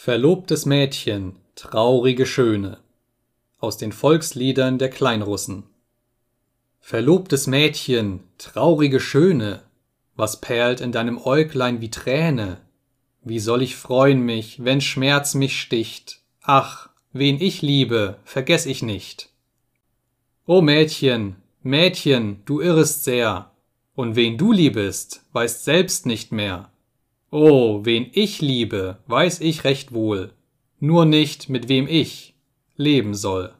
Verlobtes Mädchen, traurige Schöne aus den Volksliedern der Kleinrussen Verlobtes Mädchen, traurige Schöne, was perlt in deinem Äuglein wie Träne? Wie soll ich freuen mich, wenn Schmerz mich sticht? Ach, wen ich liebe, vergess ich nicht. O Mädchen, Mädchen, du irrest sehr, und wen du liebest, weißt selbst nicht mehr. Oh, wen ich liebe, weiß ich recht wohl, nur nicht, mit wem ich leben soll.